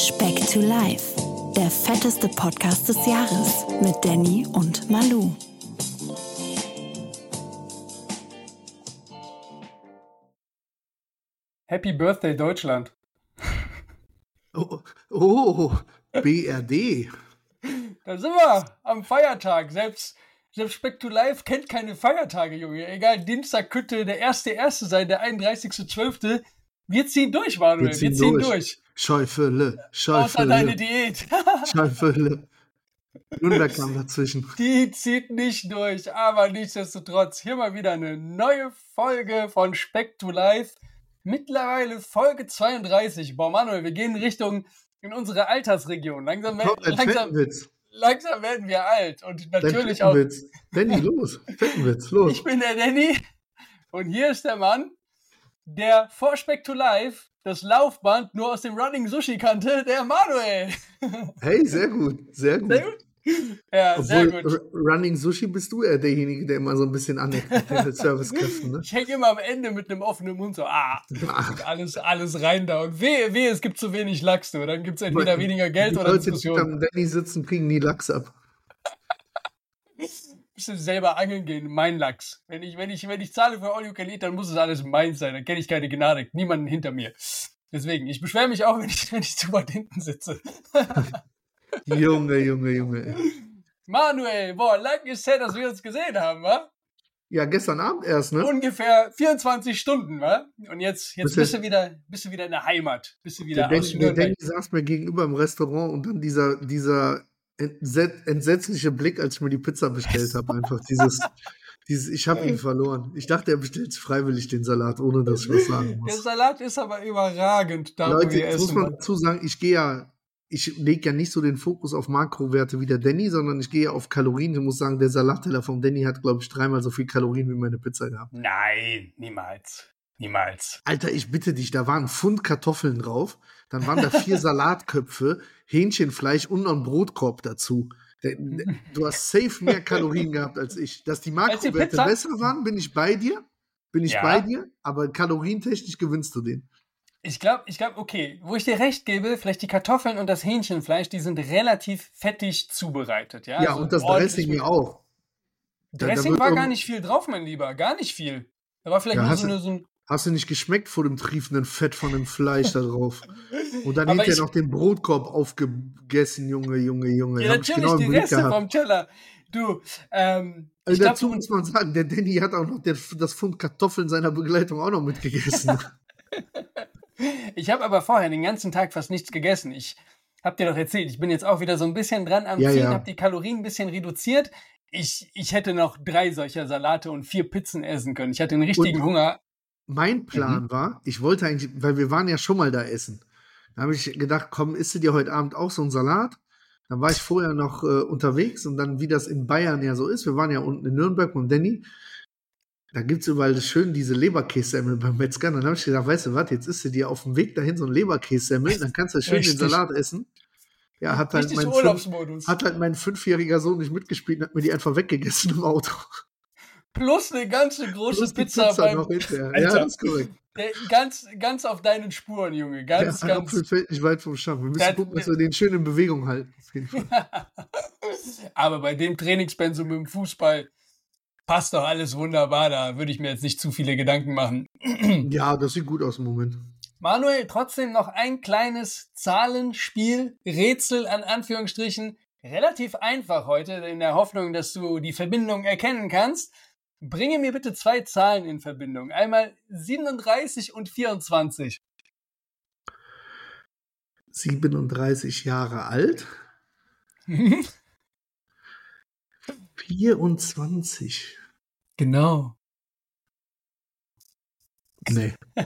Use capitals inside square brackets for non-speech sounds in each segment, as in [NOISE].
Speck to Life, der fetteste Podcast des Jahres mit Danny und Malu. Happy Birthday Deutschland. Oh, oh BRD. Da sind wir am Feiertag. Selbst, selbst Speck to Life kennt keine Feiertage, Junge. Egal, Dienstag könnte der erste erste sein, der 31.12. Wir ziehen durch, Manuel. Wir ziehen, Wir ziehen durch. durch. Schäufele, Schäufele. Außer deine Diät. Schäufele. Nürnberg kam dazwischen. [LAUGHS] Die zieht nicht durch, aber nichtsdestotrotz hier mal wieder eine neue Folge von Speck to Life. Mittlerweile Folge 32. Boah, Manuel, wir gehen Richtung in unsere Altersregion. Langsam, Komm, langsam, langsam werden wir alt. Und natürlich auch. Danny, los. Fettenwitz, los. Ich bin der Danny. Und hier ist der Mann, der vor Speck to Life das Laufband nur aus dem Running Sushi kannte, der Manuel. [LAUGHS] Hey, sehr gut, sehr gut. Sehr gut? Ja, Obwohl, sehr gut. Running Sushi bist du eher derjenige, der immer so ein bisschen aneckt mit den Servicekräften. Ne? [LAUGHS] Ich hänge immer am Ende mit einem offenen Mund so, ah, [LAUGHS] alles, alles rein da. Und wehe, wehe, es gibt zu wenig Lachs, nur. Dann gibt es entweder weniger Geld oder Leute, Diskussion. Die am Danny sitzen, kriegen nie Lachs ab. Bisschen selber angeln gehen, mein Lachs. Wenn ich, wenn ich, wenn ich zahle für All You Can Eat, dann muss es alles meins sein. Dann kenne ich keine Gnade, niemanden hinter mir. Deswegen, ich beschwere mich auch, [LAUGHS] wenn ich, wenn ich zu weit hinten sitze. [LAUGHS] Junge, Junge, Junge. Manuel, boah, lang ist her, dass wir uns gesehen haben, wa? Ja, gestern Abend erst, ne? Ungefähr 24 Stunden, wa? Und jetzt, jetzt bist, du wieder, bist du wieder in der Heimat. Bist du wieder der aus Der Danny saß mir gegenüber im Restaurant und dann dieser, dieser entsetzliche Blick, als ich mir die Pizza bestellt habe. Einfach dieses, [LAUGHS] dieses ich habe ihn verloren. Ich dachte, er bestellt freiwillig den Salat, ohne dass ich was sagen muss. Der Salat ist aber überragend. Da Leute, jetzt muss man dazu sagen, ich gehe ja ich lege ja nicht so den Fokus auf Makrowerte wie der Danny, sondern ich gehe auf Kalorien. Ich muss sagen, der Salatteller von Danny hat, glaube ich, dreimal so viel Kalorien wie meine Pizza gehabt. Nein, niemals. Niemals. Alter, ich bitte dich, da waren Pfund Kartoffeln drauf, dann waren da vier [LAUGHS] Salatköpfe, Hähnchenfleisch und noch ein Brotkorb dazu. Du hast safe mehr Kalorien [LAUGHS] gehabt als ich. Dass die Makrowerte besser waren, bin ich bei dir. Bin ich ja. bei dir, aber kalorientechnisch gewinnst du den. Ich glaube, ich glaube, okay, wo ich dir recht gebe, vielleicht die Kartoffeln und das Hähnchenfleisch, die sind relativ fettig zubereitet, ja. Ja, also und das Dressing ja auch. Dressing da, da war gar nicht viel drauf, mein Lieber, gar nicht viel. Da war vielleicht nur, so, nur so ein. Hast du nicht geschmeckt vor dem triefenden Fett von dem Fleisch da drauf? Und dann hinterher noch den Brotkorb aufgegessen, Junge, Junge, Junge. Ja, natürlich, genau die Reste gehabt. vom Teller. Du, ähm, also dazu glaub, muss man sagen, der Danny hat auch noch der, das Pfund Kartoffeln seiner Begleitung auch noch mitgegessen. [LAUGHS] Ich habe aber vorher den ganzen Tag fast nichts gegessen. Ich habe dir doch erzählt, ich bin jetzt auch wieder so ein bisschen dran am ja, Ziehen, ja. habe die Kalorien ein bisschen reduziert. Ich, ich hätte noch drei solcher Salate und vier Pizzen essen können. Ich hatte einen richtigen und Hunger. Mein Plan mhm. war, ich wollte eigentlich, weil wir waren ja schon mal da essen. Da habe ich gedacht, komm, isst du dir heute Abend auch so einen Salat? Dann war ich vorher noch äh, unterwegs und dann, wie das in Bayern ja so ist, wir waren ja unten in Nürnberg und Danny, da gibt es überall schön diese Leberkässemmel beim Metzger. Dann habe ich gedacht, weißt du was, jetzt isst du dir auf dem Weg dahin so ein Leberkässemmel, dann kannst du schön Richtig. den Salat essen. Ja, hat halt, mein fünf, hat halt mein fünfjähriger Sohn nicht mitgespielt und hat mir die einfach weggegessen im Auto. Plus eine ganze große Plus Pizza, Pizza beim... noch hinterher. Ja, das ist korrekt. Ganz, ganz auf deinen Spuren, Junge. Ganz, ja, ganz. fällt nicht weit vom Stamm. Wir müssen das, gucken, dass wir den schön in Bewegung halten. [LAUGHS] Aber bei dem Trainingspensum im Fußball passt doch alles wunderbar, da würde ich mir jetzt nicht zu viele Gedanken machen. [CLEARS THROAT] ja, das sieht gut aus im Moment. Manuel, trotzdem noch ein kleines Zahlenspiel, Rätsel an Anführungsstrichen. Relativ einfach heute, in der Hoffnung, dass du die Verbindung erkennen kannst. Bringe mir bitte zwei Zahlen in Verbindung. Einmal 37 und 24. 37 Jahre alt. 24. Genau. Nee. [LAUGHS]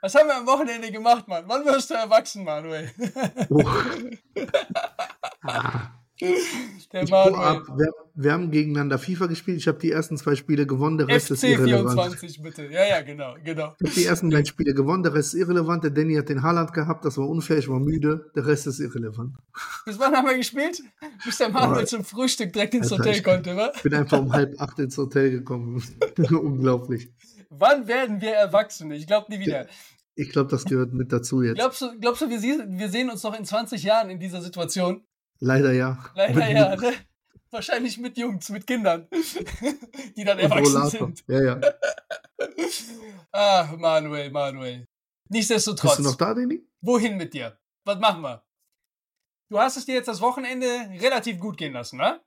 Was haben wir am Wochenende gemacht, Mann? Wann wirst du erwachsen, Manuel? Oh. [LAUGHS] ah. [LAUGHS] Der Manuel. Wir, wir, haben gegeneinander FIFA gespielt. Ich habe die ersten zwei Spiele gewonnen, der Rest FC ist irrelevant. 24 bitte. Ja, ja, genau, genau. Ich habe die ersten beiden Spiele gewonnen, der Rest ist irrelevant. Der Danny hat den Haaland gehabt, das war unfair, ich war müde. Der Rest ist irrelevant. Bis wann haben wir gespielt? Bis der Manuel zum Frühstück direkt ins Alter, Hotel konnte, wa? Ich bin einfach um halb acht ins Hotel gekommen. [LAUGHS] Unglaublich. Wann werden wir Erwachsene? Ich glaube nie wieder. Ich glaube, das gehört mit dazu jetzt. Glaubst du, glaubst du wir, wir sehen uns noch in 20 Jahren in dieser Situation? Leider ja. Leider ja, ne? Wahrscheinlich mit Jungs, mit Kindern, [LAUGHS] die dann erwachsen sind. Ja, ja. [LAUGHS] ah, Manuel, Manuel. Nichtsdestotrotz. Bist du noch da, Deni? Wohin mit dir? Was machen wir? Du hast es dir jetzt das Wochenende relativ gut gehen lassen, ne?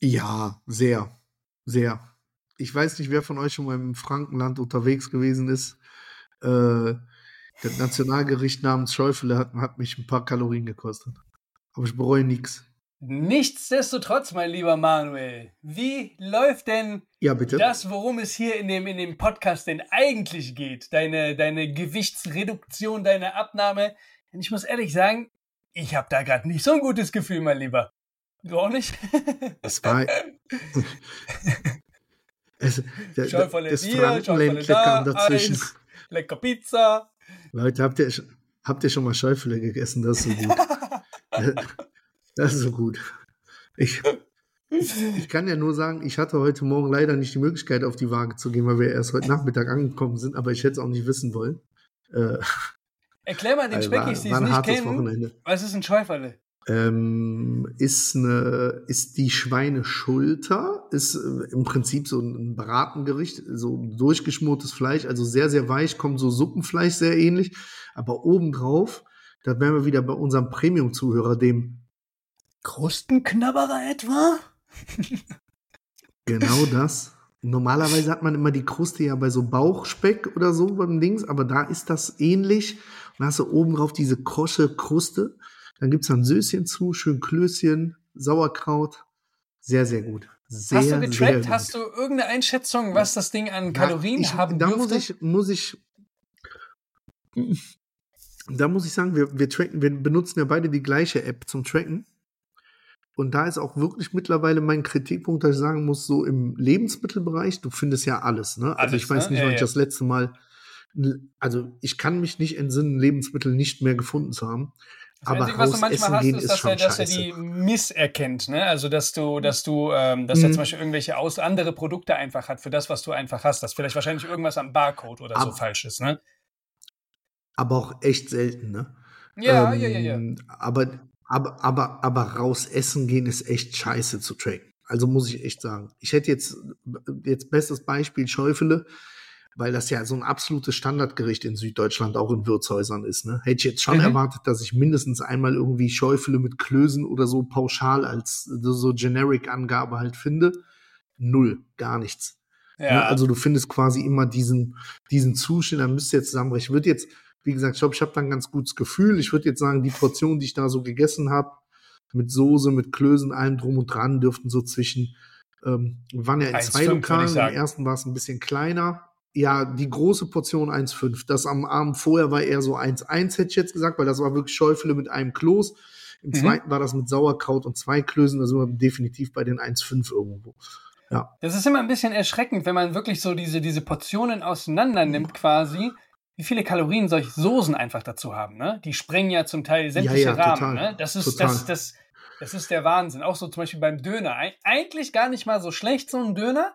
Ja, sehr. Sehr. Ich weiß nicht, wer von euch schon mal im Frankenland unterwegs gewesen ist. Äh, das Nationalgericht namens Schäufele hat, hat mich ein paar Kalorien gekostet. Aber ich bereue nichts. Nichtsdestotrotz, mein lieber Manuel, wie läuft denn ja, das, worum es hier in dem, in dem Podcast denn eigentlich geht? Deine, deine Gewichtsreduktion, deine Abnahme? Und ich muss ehrlich sagen, ich habe da gerade nicht so ein gutes Gefühl, mein Lieber. Du auch nicht? [LAUGHS] Es war. [LAUGHS] es, der, Schauvolle das Bier, Schauvolle da, dazwischen. Eis, lecker Pizza. Leute, habt ihr, habt ihr schon mal Schäufele gegessen? Das ist so gut. [LAUGHS] das ist so gut. Ich, ich kann ja nur sagen, ich hatte heute Morgen leider nicht die Möglichkeit, auf die Waage zu gehen, weil wir erst heute Nachmittag angekommen sind, aber ich hätte es auch nicht wissen wollen. Äh, Erklär mal den Speckis, die es nicht kennen. Wochenende. Was ist ein Schäuferle? Ähm, ist, eine, ist die Schweineschulter, ist äh, im Prinzip so ein Bratengericht, so durchgeschmortes Fleisch, also sehr, sehr weich, kommt so Suppenfleisch sehr ähnlich, aber obendrauf, da wären wir wieder bei unserem Premium-Zuhörer, dem Krustenknabberer etwa? [LAUGHS] genau das. Normalerweise hat man immer die Kruste ja bei so Bauchspeck oder so beim Dings, aber da ist das ähnlich. Und dann hast du oben drauf diese kosche Kruste. Dann gibt es ein Söschen zu, schön Klößchen, Sauerkraut. Sehr, sehr gut. Sehr, Hast du getrackt? Hast du irgendeine Einschätzung, was das Ding an Kalorien ja, ich, haben Da muss ich, muss ich, da muss ich sagen, wir, wir tracken, wir benutzen ja beide die gleiche App zum Tracken. Und da ist auch wirklich mittlerweile mein Kritikpunkt, dass ich sagen muss, so im Lebensmittelbereich, du findest ja alles, ne? Also alles, ich weiß ne? nicht, wann ja, ich ja. das letzte Mal, also ich kann mich nicht entsinnen, Lebensmittel nicht mehr gefunden zu haben. Das aber Einzige, was du manchmal hast, ist, dass, er, dass er die misserkennt, ne? Also dass du, dass du, ähm, dass mhm. er zum Beispiel irgendwelche aus andere Produkte einfach hat für das, was du einfach hast, dass vielleicht wahrscheinlich irgendwas am Barcode oder aber, so falsch ist, ne? Aber auch echt selten, ne? Ja, ähm, ja, ja, ja. Aber, aber, aber, aber raus essen gehen ist echt scheiße zu tracken. Also muss ich echt sagen. Ich hätte jetzt, jetzt bestes Beispiel Schäufele weil das ja so ein absolutes Standardgericht in Süddeutschland auch in Wirtshäusern ist. Ne? Hätte ich jetzt schon mhm. erwartet, dass ich mindestens einmal irgendwie Schäufele mit Klößen oder so pauschal als so Generic-Angabe halt finde. Null, gar nichts. Ja. Ne? Also du findest quasi immer diesen, diesen Zustand, da müsst ihr jetzt zusammenbrechen. Ich würde jetzt, wie gesagt, ich glaube, ich habe da ein ganz gutes Gefühl. Ich würde jetzt sagen, die Portion, die ich da so gegessen habe, mit Soße, mit Klößen, allem drum und dran, dürften so zwischen, ähm, waren ja in zwei Lokalen. Im ersten war es ein bisschen kleiner, ja, die große Portion 1,5. Das am Abend vorher war eher so 1,1, hätte ich jetzt gesagt, weil das war wirklich Schäufele mit einem Kloß. Im mhm. zweiten war das mit Sauerkraut und zwei Klößen, da sind wir definitiv bei den 1,5 irgendwo. Ja. Das ist immer ein bisschen erschreckend, wenn man wirklich so diese, diese Portionen auseinander nimmt, quasi, wie viele Kalorien solche Soßen einfach dazu haben. Ne? Die sprengen ja zum Teil sämtliche ja, ja, Rahmen. Total, ne? Das ist das, das, das ist der Wahnsinn. Auch so zum Beispiel beim Döner. Eigentlich gar nicht mal so schlecht, so ein Döner.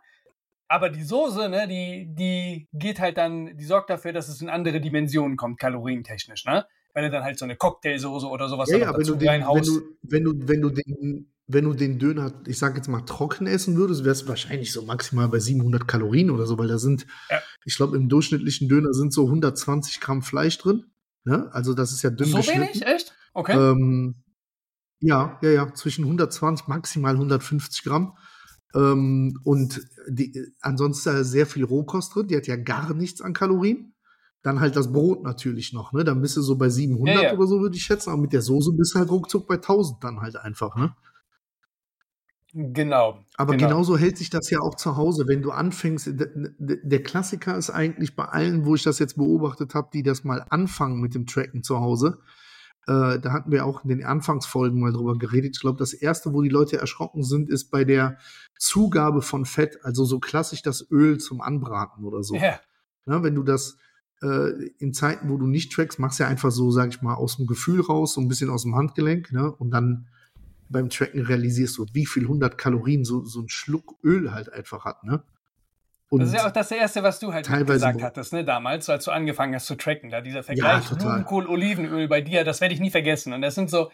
Aber die Soße, ne, die, die geht halt dann, die sorgt dafür, dass es in andere Dimensionen kommt, kalorientechnisch, ne? Wenn du dann halt so eine Cocktailsoße oder sowas ja, ja, dazu wenn du, den, wenn du, wenn du, wenn du den, wenn du den Döner, ich sag jetzt mal, trocken essen würdest, wäre es wahrscheinlich so maximal bei 700 Kalorien oder so, weil da sind, ja. ich glaube, im durchschnittlichen Döner sind so 120 Gramm Fleisch drin. Ne? Also das ist ja dünn So wenig? Echt? Okay. Ähm, ja, ja, ja, zwischen 120, maximal 150 Gramm. Ähm, und die, ansonsten sehr viel Rohkost drin. Die hat ja gar nichts an Kalorien. Dann halt das Brot natürlich noch, ne? Dann bist du so bei 700 ja, ja. oder so, würde ich schätzen. Aber mit der Soße bist du halt ruckzuck bei 1000 dann halt einfach, ne? Genau. Aber genau. genauso hält sich das ja auch zu Hause, wenn du anfängst. Der Klassiker ist eigentlich bei allen, wo ich das jetzt beobachtet habe, die das mal anfangen mit dem Tracken zu Hause, äh, da hatten wir auch in den Anfangsfolgen mal drüber geredet. Ich glaube, das erste, wo die Leute erschrocken sind, ist bei der Zugabe von Fett, also so klassisch das Öl zum Anbraten oder so. Ja. Ja, wenn du das äh, in Zeiten, wo du nicht trackst, machst du ja einfach so, sag ich mal, aus dem Gefühl raus, so ein bisschen aus dem Handgelenk, ne? Und dann beim Tracken realisierst du, wie viel 100 Kalorien so, so ein Schluck Öl halt einfach hat, ne? Und das ist ja auch das Erste, was du halt gesagt hattest, ne, damals, als du angefangen hast zu tracken. Da dieser Vergleich ja, Blumenkohl, Olivenöl bei dir, das werde ich nie vergessen. Und das sind so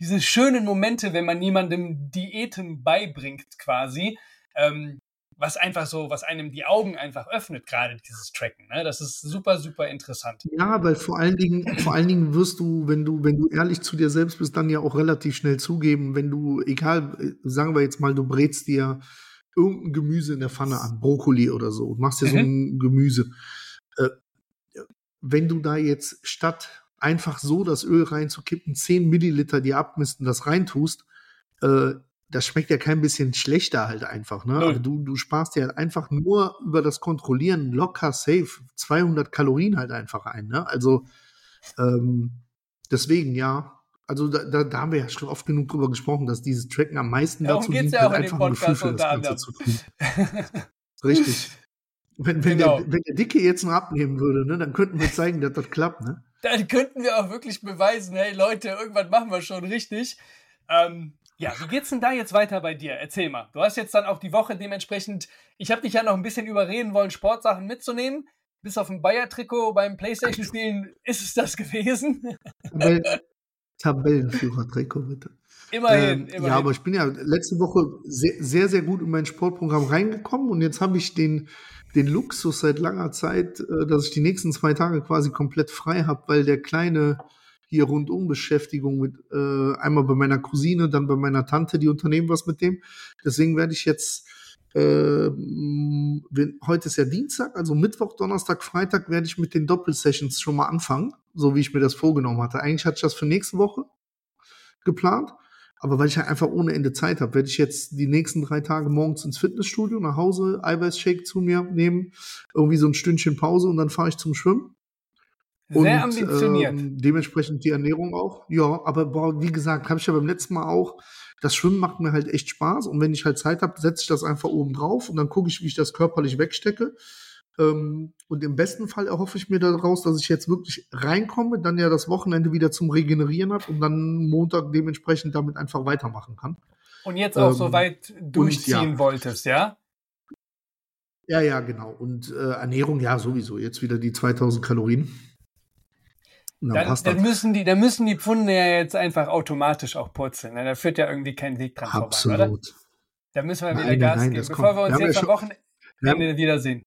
diese schönen Momente, wenn man jemandem Diäten beibringt, quasi. Ähm, was einfach so, was einem die Augen einfach öffnet, gerade dieses Tracken. Ne? Das ist super, super interessant. Ja, weil vor allen Dingen, vor allen Dingen wirst du, wenn du, wenn du ehrlich zu dir selbst bist, dann ja auch relativ schnell zugeben, wenn du, egal, sagen wir jetzt mal, du brätst dir irgendein Gemüse in der Pfanne an, Brokkoli oder so, und machst dir mhm. so ein Gemüse. Äh, wenn du da jetzt statt einfach so das Öl reinzukippen, 10 Milliliter dir abmisst und das reintust, äh, das schmeckt ja kein bisschen schlechter halt einfach. Ne? Also du, du sparst ja halt einfach nur über das Kontrollieren locker safe 200 Kalorien halt einfach ein. Ne? Also ähm, deswegen ja. Also da, da, da, haben wir ja schon oft genug drüber gesprochen, dass dieses Tracken am meisten Darum dazu dient, ja halt einfach ein Gefühl für das Ganze zu tun. [LAUGHS] Richtig. Wenn, wenn, genau. der, wenn der Dicke jetzt noch abnehmen würde, ne, dann könnten wir zeigen, dass das klappt. Ne? Dann könnten wir auch wirklich beweisen, hey Leute, irgendwann machen wir schon richtig. Ähm, ja, wie geht's denn da jetzt weiter bei dir? Erzähl mal. Du hast jetzt dann auch die Woche dementsprechend, ich habe dich ja noch ein bisschen überreden wollen, Sportsachen mitzunehmen. Bis auf ein Bayer-Trikot beim Playstation-Spielen ist es das gewesen. Tabellenführer-Trikot, bitte. Immerhin, ähm, immerhin. Ja, aber ich bin ja letzte Woche sehr, sehr, sehr gut in mein Sportprogramm reingekommen und jetzt habe ich den, den Luxus seit langer Zeit, äh, dass ich die nächsten zwei Tage quasi komplett frei habe, weil der kleine hier Rundumbeschäftigung mit äh, einmal bei meiner Cousine, dann bei meiner Tante, die unternehmen was mit dem. Deswegen werde ich jetzt äh, heute ist ja Dienstag, also Mittwoch, Donnerstag, Freitag werde ich mit den Doppelsessions schon mal anfangen, so wie ich mir das vorgenommen hatte. Eigentlich hatte ich das für nächste Woche geplant, aber weil ich halt einfach ohne Ende Zeit habe, werde ich jetzt die nächsten drei Tage morgens ins Fitnessstudio nach Hause Eiweißshake zu mir nehmen, irgendwie so ein Stündchen Pause und dann fahre ich zum Schwimmen. Sehr und, ambitioniert. Ähm, dementsprechend die Ernährung auch. Ja, aber boah, wie gesagt, habe ich ja beim letzten Mal auch. Das Schwimmen macht mir halt echt Spaß und wenn ich halt Zeit habe, setze ich das einfach oben drauf und dann gucke ich, wie ich das körperlich wegstecke. Ähm, und im besten Fall erhoffe ich mir daraus, dass ich jetzt wirklich reinkomme, dann ja das Wochenende wieder zum Regenerieren habe und dann Montag dementsprechend damit einfach weitermachen kann. Und jetzt auch ähm, so weit durchziehen ja. wolltest, ja? Ja, ja, genau. Und äh, Ernährung, ja, sowieso. Jetzt wieder die 2000 Kalorien. Dann, dann, müssen die, dann müssen die Pfunde ja jetzt einfach automatisch auch purzeln. Ne? Da führt ja irgendwie kein Weg dran Absolut. vorbei, oder? Da müssen wir wieder nein, Gas nein, geben, bevor wir uns wir jetzt am Wochenende haben, wiedersehen.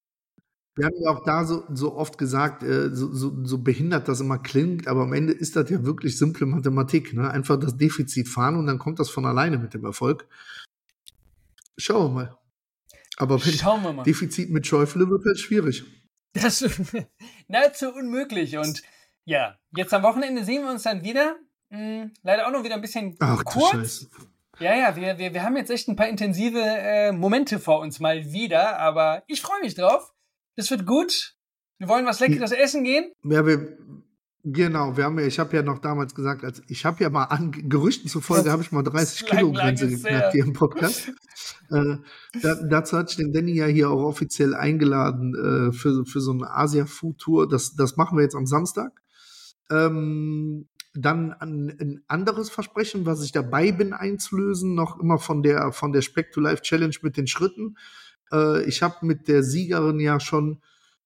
Wir haben ja auch da so, so oft gesagt, äh, so, so, so, behindert das immer klingt, aber am Ende ist das ja wirklich simple Mathematik. Ne? Einfach das Defizit fahren und dann kommt das von alleine mit dem Erfolg. Schauen wir mal. Aber Schauen wir mal. Defizit mit Schäufele wird halt schwierig. Das [LAUGHS] ist nahezu unmöglich. Und ja, jetzt am Wochenende sehen wir uns dann wieder. Hm, leider auch noch wieder ein bisschen Ach, kurz. Ja, ja, wir, wir, wir haben jetzt echt ein paar intensive äh, Momente vor uns mal wieder, aber ich freue mich drauf. Das wird gut. Wir wollen was Leckeres ja. essen gehen. Ja, wir, genau, wir haben ja, ich habe ja noch damals gesagt, als ich habe ja mal an Gerüchten zufolge habe ich mal 30 Kilo Grenze geknackt hier im Podcast. äh, da, dazu hatte ich den Danny ja hier auch offiziell eingeladen äh, für, für so eine Asia-Food-Tour. Das, das machen wir jetzt am Samstag. Ähm, dann ein, ein, anderes Versprechen, was ich dabei bin einzulösen, noch immer von der, von der Spec to Life Challenge mit den Schritten. Äh, ich habe mit der Siegerin ja schon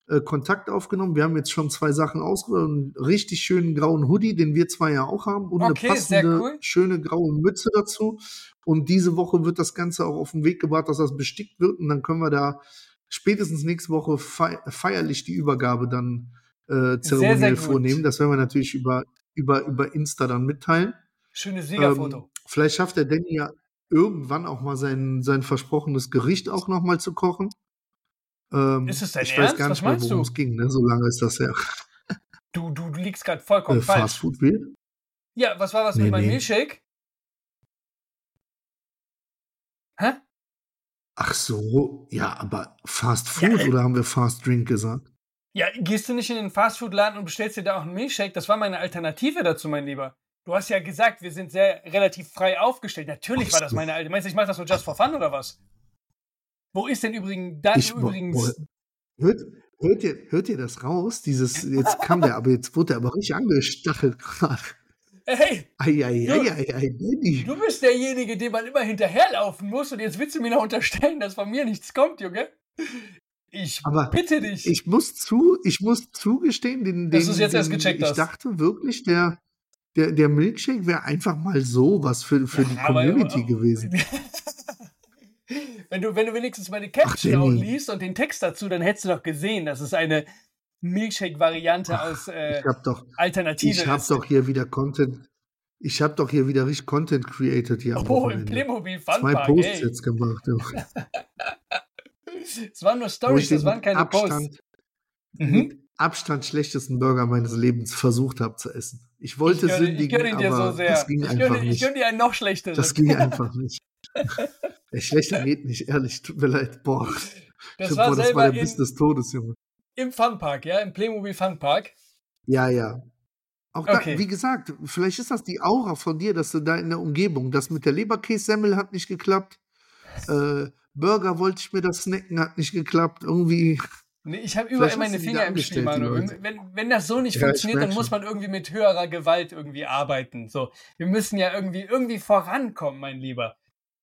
äh, Kontakt aufgenommen. Wir haben jetzt schon zwei Sachen ausgesucht. Einen richtig schönen grauen Hoodie, den wir zwei ja auch haben. Und okay, eine passende, cool. schöne graue Mütze dazu. Und diese Woche wird das Ganze auch auf den Weg gebracht, dass das bestickt wird. Und dann können wir da spätestens nächste Woche feierlich die Übergabe dann äh, zeremoniell sehr, sehr vornehmen. Das werden wir natürlich über, über, über Insta dann mitteilen. Schönes Siegerfoto. Ähm, vielleicht schafft der Danny ja irgendwann auch mal sein, sein versprochenes Gericht auch noch mal zu kochen. Ähm, ist es dein ich Ernst? weiß gar nicht mehr, worum es ging, ne? so lange ist das ja. [LAUGHS] Du, du, du liegst gerade vollkommen äh, falsch. Fast Food will? Ja, was war das nee, mit meinem nee. Milchshake? Hä? Ach so, ja, aber Fast Food ja, äh, oder haben wir Fast Drink gesagt? Ja, gehst du nicht in den Fastfood-Laden und bestellst dir da auch einen Milchshake? Das war meine Alternative dazu, mein Lieber. Du hast ja gesagt, wir sind sehr relativ frei aufgestellt. Natürlich war das meine Alternative. Meinst du, ich mache das nur just for fun oder was? Wo ist denn übrigens da ich, übrigens. Wo, hört, hört, ihr, hört ihr das raus? Dieses, jetzt kam der, aber jetzt wurde er aber richtig angestachelt gerade. Hey! Ei, ei, ei, ei, ei, Daddy. Du bist derjenige, dem man immer hinterherlaufen muss und jetzt willst du mir noch unterstellen, dass von mir nichts kommt, Junge. Ich Aber bitte dich. Ich muss zu, ich muss zugestehen, den, Dass den, du's jetzt erst den, gecheckt ich dachte wirklich, der, der, der Milkshake wäre einfach mal so was für, für die Aber- Community [LAUGHS] gewesen. wenn, du, wenn du wenigstens meine Caption Ach, auch liest und den Text dazu, dann hättest du doch gesehen, dass es eine Milkshake-Variante aus äh, Ich habe doch, Alternative ich habe ist. doch hier wieder Content, ich habe doch hier wieder richtig Content created hier oh, im. Playmobil Zwei Funpark, Posts ey. jetzt gemacht. [LAUGHS] Es waren nur Stories, ich das waren keine Posts. Abstand, Mhm. mit Abstand schlechtesten Burger meines Lebens versucht habe zu essen. Ich wollte ich gönne, ich sündigen, ihn dir aber so sehr. das ging ich, einfach gönne, ich nicht. gönne dir einen noch schlechteren. Das ging [LAUGHS] einfach nicht. Ey, schlechter [LAUGHS] geht nicht, ehrlich. Tut mir leid. Boah. das Boah, war das war der Biss des Todes, Junge. im Funpark, ja, im Playmobil Funpark. Ja, ja. Auch da, Okay. wie gesagt, vielleicht ist das die Aura von dir, dass du da in der Umgebung, das mit der Leberkässemmel hat nicht geklappt. Äh, Burger wollte ich mir das snacken, hat nicht geklappt. Irgendwie. Nee, ich habe überall meine Finger im Spiel, Manu. Wenn, wenn das so nicht Ja, funktioniert, dann muss man irgendwie mit höherer Gewalt irgendwie arbeiten. So, wir müssen ja irgendwie, irgendwie vorankommen, mein Lieber.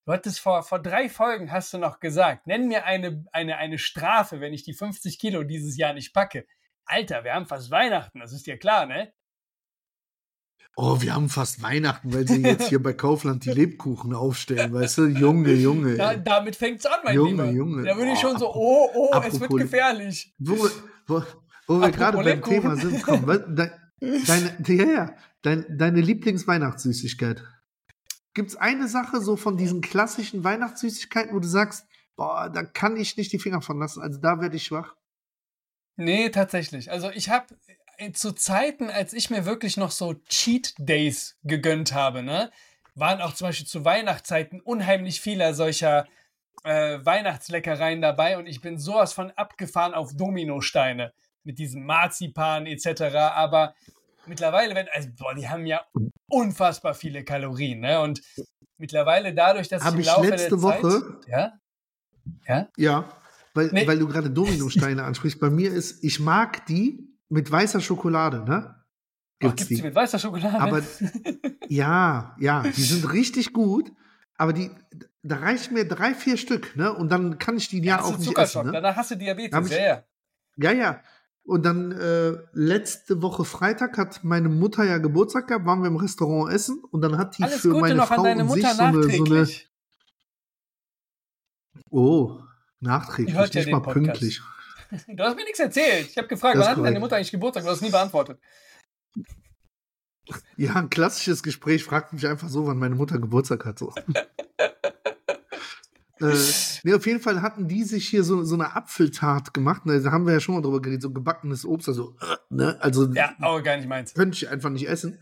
Du hattest vor, vor drei Folgen hast du noch gesagt, nenn mir eine, eine, eine Strafe, wenn ich die 50 Kilo dieses Jahr nicht packe. Alter, wir haben fast Weihnachten, das ist dir klar, ne? Oh, wir haben fast Weihnachten, weil sie jetzt hier bei Kaufland die Lebkuchen aufstellen, weißt du? Junge, Junge. Da, damit fängt's an, mein Junge, Lieber. Junge. Da würde ich Oh, schon so, oh, oh, es wird apropos- gefährlich. Wo, wo, wo wir Apropos gerade beim. Thema sind, komm, was, dein, deine, ja, ja, dein, deine Lieblingsweihnachtssüßigkeit. Gibt es eine Sache so von diesen klassischen Weihnachtssüßigkeiten, wo du sagst, boah, da kann ich nicht die Finger von lassen, also da werde ich schwach? Nee, tatsächlich. Also ich habe zu Zeiten, als ich mir wirklich noch so Cheat Days gegönnt habe, ne, waren auch zum Beispiel zu Weihnachtszeiten unheimlich viele solcher äh, Weihnachtsleckereien dabei und ich bin sowas von abgefahren auf Dominosteine mit diesem Marzipan etc. Aber mittlerweile, wenn, also boah, die haben ja unfassbar viele Kalorien, ne? Und mittlerweile dadurch, dass Hab ich im ich Laufe letzte der Woche- Zeit, ja, ja, Ja, weil, Nee. weil du gerade Dominosteine ansprichst. Bei mir ist, ich mag die mit weißer Schokolade, ne? Ach, Gibt's gibt's die. mit weißer Schokolade? Aber [LAUGHS] ja, ja, die sind richtig gut. Aber die, da reichen mir drei, vier Stück, ne? Und dann kann ich die ja, auch nicht essen, ne? Danach hast du Diabetes. Ich- ja, ja. Ja. Und dann äh, letzte Woche Freitag hat meine Mutter ja Geburtstag gehabt, waren wir im Restaurant essen und dann hat die Alles für Gute meine noch Frau an deine und sich so eine, so eine. Oh, nachträglich, ja nicht mal Podcast. pünktlich. Du hast mir nichts erzählt. Ich habe gefragt, wann hat deine. Mutter eigentlich Geburtstag? Du hast nie beantwortet. Ja, ein klassisches Gespräch fragt mich einfach so, wann meine Mutter Geburtstag hat. So. [LAUGHS] äh, nee, auf jeden Fall hatten die sich hier so, so eine Apfeltart gemacht. Ne, da haben wir ja schon mal drüber geredet, so gebackenes Obst. Also, ne, also Ja, aber gar nicht meins. könnte ich einfach nicht essen.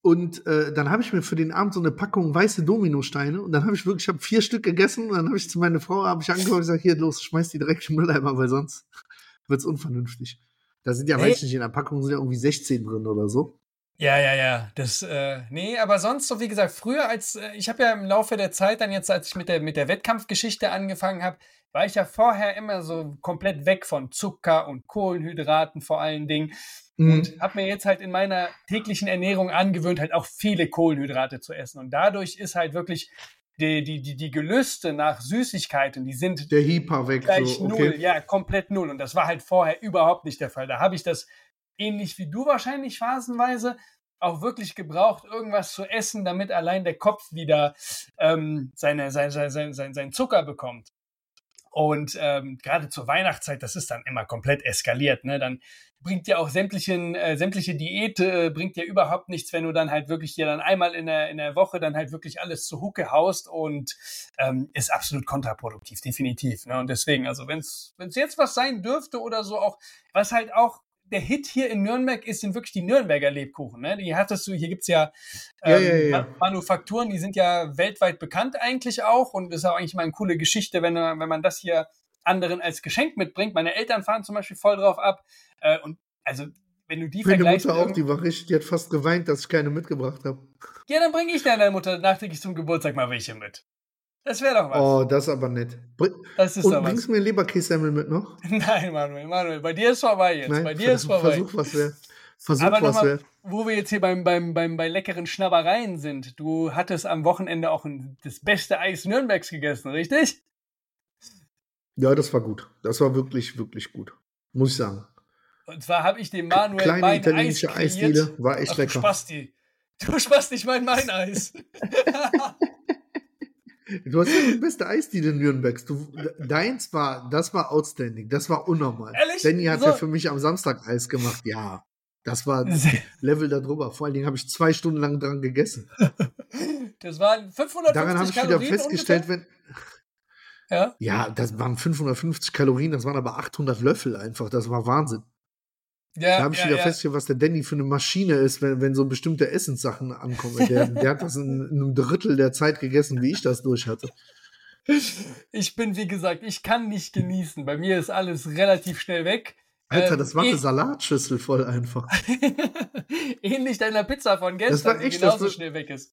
Und äh, dann habe ich mir für den Abend so eine Packung weiße Dominosteine und dann habe ich wirklich, ich habe vier Stück gegessen und dann habe ich zu meiner Frau, habe ich angeguckt und gesagt, hier, los, schmeiß die direkt im Mülleimer, weil sonst [LAUGHS] wird's unvernünftig. Da sind ja, Nee. weiß ich nicht, in der Packung sind ja irgendwie 16 drin oder so. Ja, ja, ja. Das, äh, nee, aber sonst, so wie gesagt, früher als, äh, ich habe ja im Laufe der Zeit dann jetzt, als ich mit der, mit der Wettkampfgeschichte angefangen habe, war ich ja vorher immer so komplett weg von Zucker und Kohlenhydraten vor allen Dingen. Mhm. Und habe mir jetzt halt in meiner täglichen Ernährung angewöhnt, halt auch viele Kohlenhydrate zu essen. Und dadurch ist halt wirklich die, die, die, die Gelüste nach Süßigkeiten, die sind Der Hyper weg. gleich so, null, okay. ja, komplett null. Und das war halt vorher überhaupt nicht der Fall. Da habe ich das ähnlich wie du wahrscheinlich phasenweise auch wirklich gebraucht, irgendwas zu essen, damit allein der Kopf wieder ähm, seine, sein, sein, sein, sein, sein Zucker bekommt. Und ähm, gerade zur Weihnachtszeit, das ist dann immer komplett eskaliert. Ne? Dann bringt ja auch sämtlichen, äh, sämtliche Diät, äh, bringt ja überhaupt nichts, wenn du dann halt wirklich dir dann einmal in der, in der Woche dann halt wirklich alles zu Hucke haust und ähm, ist absolut kontraproduktiv, definitiv. Ne? Und deswegen, also wenn es jetzt was sein dürfte oder so auch, was halt auch der Hit hier in Nürnberg ist, sind wirklich die Nürnberger Lebkuchen. Ne? Die hattest du, hier gibt's ja, Ja, ähm, ja, ja. Ma- Manufakturen, die sind ja weltweit bekannt eigentlich auch und ist auch eigentlich mal eine coole Geschichte, wenn, wenn man das hier anderen als Geschenk mitbringt. Meine Eltern fahren zum Beispiel voll drauf ab. Äh, und also, wenn du die Meine vergleichst, Mutter auch, die war richtig, die hat fast geweint, dass ich keine mitgebracht habe. ja, dann bringe ich deiner Mutter nachträglich zum Geburtstag mal welche mit. Das wäre doch was. Oh, das ist aber nett. Br das ist Und doch bringst du mir Leberkässemmel mit noch? [LAUGHS] Nein, Manuel, Manuel, bei dir ist vorbei jetzt. bei dir ist vorbei. Versuch was wäre. Versuch Aber was wäre. wo wir jetzt hier beim, beim, beim, bei leckeren Schnabbereien sind. Du hattest am Wochenende auch ein, das beste Eis Nürnbergs gegessen, richtig? Ja, das war gut. Das war wirklich, wirklich gut. Muss ich sagen. Und zwar habe ich dem Manuel Kleine mein italienische Eis. Eisdiele, war echt Ach, du lecker. Spasti. Du Spasti, ich mein mein Eis. [LAUGHS] [LAUGHS] Du hast ja die beste Eisdiele Nürnbergs. Du, deins war, das war outstanding. Das war unnormal. Ehrlich? Danny hat So. ja für mich am Samstag Eis gemacht. Ja, das war [LAUGHS] Level darüber. Vor allen Dingen habe ich zwei Stunden lang dran gegessen. [LAUGHS] Das waren 550 Daran habe ich wieder festgestellt, wenn, ungefähr. Ja? ja, das waren 550 Kalorien, das waren aber 800 Löffel einfach. Das war Wahnsinn. Ja, Da habe ich ja, wieder ja. festgestellt, was der Danny für eine Maschine ist, wenn, wenn so bestimmte Essenssachen ankommen. Der, [LAUGHS] der hat das in, in einem Drittel der Zeit gegessen, wie ich das durch hatte. Ich bin, wie gesagt, ich kann nicht genießen. Bei mir ist alles relativ schnell weg. Alter, Ähm, das war eh- eine Salatschüssel voll einfach. [LAUGHS] Ähnlich deiner Pizza von Das gestern, war die echt, das genauso war- schnell weg ist.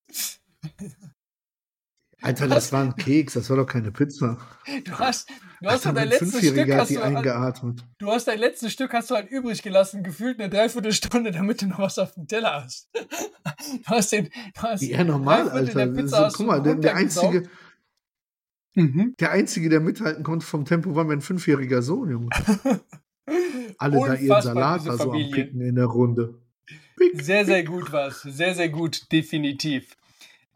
Alter, das war ein Keks, das war doch keine Pizza. Du hast, du hast Alter, dein letztes Stück, hast du, halt- eingeatmet. du hast dein letztes Stück hast du halt übrig gelassen, gefühlt eine Dreiviertelstunde, damit du noch was auf dem Teller hast. Du hast den, du hast Ja, normal, Alter. der Pizza So, guck mal, der, der, einzige, Mhm. der Einzige, der mithalten konnte vom Tempo, war mein fünfjähriger Sohn, Junge. [LAUGHS] Alle da ihren Salat da so am. Picken in der Runde. Pick, Sehr, sehr gut war's. Sehr, sehr gut, definitiv.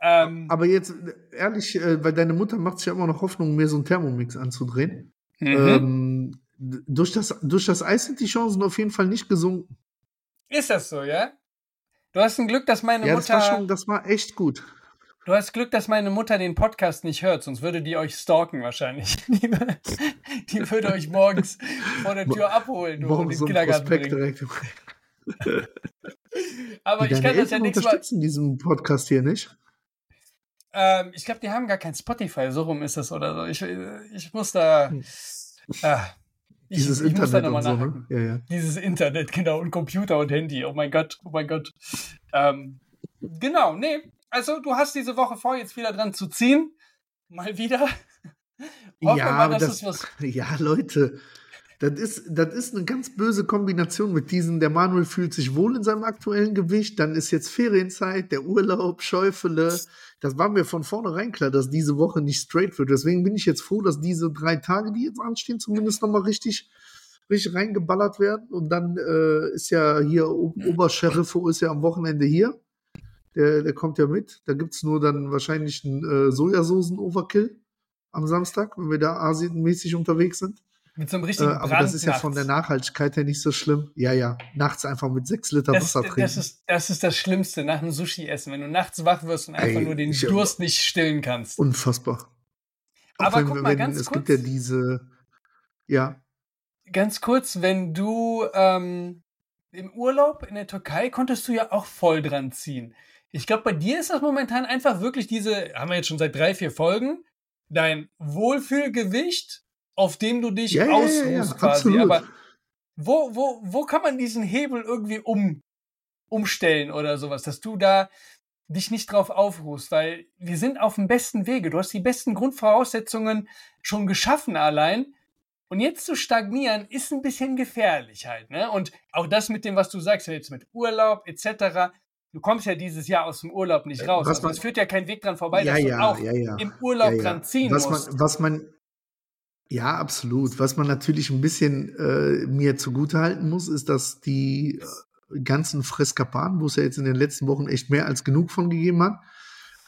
Ähm, Aber jetzt, ehrlich, äh, weil deine Mutter macht sich ja immer noch Hoffnung, mir so einen Thermomix anzudrehen. mhm. Ähm, durch, das, durch das Eis sind die Chancen auf jeden Fall nicht gesunken. Ist das so, ja? Du hast ein Glück, dass meine Ja, das war Mutter. schon, das war echt gut. Du hast Glück, dass meine Mutter den Podcast nicht hört, sonst würde die euch stalken wahrscheinlich. [LAUGHS] Die, wür- die würde euch morgens vor der Tür abholen du, und in so den ein Kindergarten Prospekt bringen. direkt? [LAUGHS] [LAUGHS] Aber Die ich kann das ja Eltern nächstes Mal. unterstützen diesen Podcast hier nicht. Ähm, ich glaube, die haben gar kein Spotify, so rum ist es oder so. Ich, äh, ich muss da. Ah, ich, Dieses ich Internet nochmal und so, ne? Ja, ja. Dieses Internet, genau, und Computer und Handy. Oh mein Gott, oh mein Gott. Ähm, genau, nee. Also, du hast diese Woche vor, jetzt wieder dran zu ziehen. Mal wieder. [LAUGHS] Ja, mal, aber das, [LAUGHS] ja, Leute, das ist, das ist eine ganz böse Kombination mit diesen, der Manuel fühlt sich wohl in seinem aktuellen Gewicht, dann ist jetzt Ferienzeit, der Urlaub, Schäufele. Das war mir von vornherein klar, dass diese Woche nicht straight wird. Deswegen bin ich jetzt froh, dass diese drei Tage, die jetzt anstehen, zumindest nochmal richtig, richtig reingeballert werden. Und dann äh, ist ja hier O- Obersheriffo ist ja am Wochenende hier. Der, der kommt ja mit. Da gibt es nur dann wahrscheinlich einen äh, Sojasoßen-Overkill am Samstag, wenn wir da asienmäßig unterwegs sind. Mit so einem Äh, richtigen aber Brand das ist ja von der nachts. Nachhaltigkeit her nicht so schlimm. Ja, ja. Nachts einfach mit sechs Liter das, Wasser trinken. das, ist, das ist das Schlimmste nach dem Sushi-Essen, wenn du nachts wach wirst und einfach Ey, nur den Durst nicht stillen kannst. Unfassbar. Auch Aber wenn, guck mal, wenn, ganz es kurz. gibt ja diese, ja, Ganz kurz, wenn du ähm, im Urlaub in der Türkei konntest du ja auch voll dran ziehen. Ich glaube, bei dir ist das momentan einfach wirklich diese, haben wir jetzt schon seit drei, vier Folgen, dein Wohlfühlgewicht, auf dem du dich Ja, ja, ja, ausruhst ja, quasi. absolut. Aber wo, wo, wo kann man diesen Hebel irgendwie um, umstellen oder sowas, dass du da dich nicht drauf aufruhst, weil wir sind auf dem besten Wege. Du hast die besten Grundvoraussetzungen schon geschaffen allein. Und jetzt zu stagnieren ist ein bisschen gefährlich halt, ne? Und auch das mit dem, was du sagst, jetzt mit Urlaub etc. Du kommst ja dieses Jahr aus dem Urlaub nicht raus. Was Also man- es führt ja kein Weg dran vorbei, ja, dass ja, du auch ja, ja. im Urlaub ja, ja. dran ziehen was musst. Man, was man, ja, absolut. Was man natürlich ein bisschen äh, mir zugutehalten muss, ist, dass die äh, ganzen Freskapaden, wo es ja jetzt in den letzten Wochen echt mehr als genug von gegeben hat,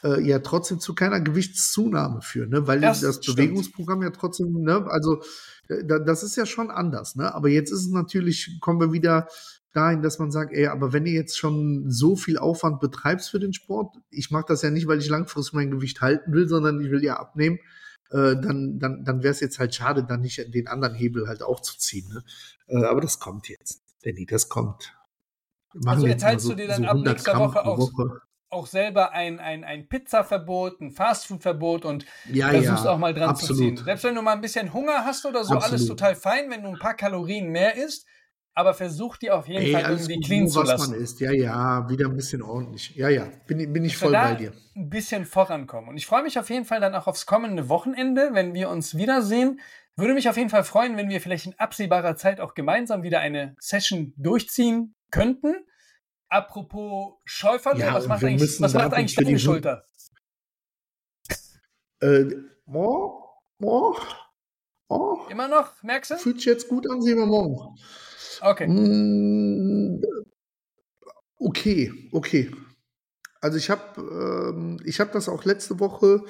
äh, ja trotzdem zu keiner Gewichtszunahme führen, ne? weil Das das. Bewegungsprogramm ja trotzdem, ne? also äh, da, das ist ja schon anders, ne? aber jetzt ist es natürlich, kommen wir wieder dahin, dass man sagt, ey, aber wenn du jetzt schon so viel Aufwand betreibst für den Sport, ich mache das ja nicht, weil ich langfristig mein Gewicht halten will, sondern ich will ja abnehmen, äh, dann, dann, dann wäre es jetzt halt schade, dann nicht den anderen Hebel halt auch zu ziehen. Ne? Äh, aber das kommt jetzt, Danny, das kommt. Also machen jetzt mal hältst du dir dann ab nächster Gramm Woche pro aus- auch selber ein, ein, ein Pizzaverbot, ein Fastfoodverbot und Ja, versuchst ja, auch mal dran zu ziehen. absolut. Selbst wenn du mal ein bisschen Hunger hast oder so, alles Absolut. total fein, wenn du ein paar Kalorien mehr isst, aber versuch die auf jeden Ey, Fall irgendwie gut, clean nur zu was lassen. man isst. Ja, ja, wieder ein bisschen ordentlich. Ja, ja, bin, bin ich voll bei dir. ein bisschen vorankommen. Und ich freue mich auf jeden Fall dann auch aufs kommende Wochenende, wenn wir uns wiedersehen. Würde mich auf jeden Fall freuen, wenn wir vielleicht in absehbarer Zeit auch gemeinsam wieder eine Session durchziehen könnten. Apropos Schäuferle, Ja, was macht eigentlich, was macht eigentlich deine Schulter? Äh, oh, oh, Oh, Immer noch, merkst du? fühlt sich jetzt gut an, sehen wir morgen. Okay. Mm, Okay, okay. Also ich habe ähm, ich habe das auch letzte Woche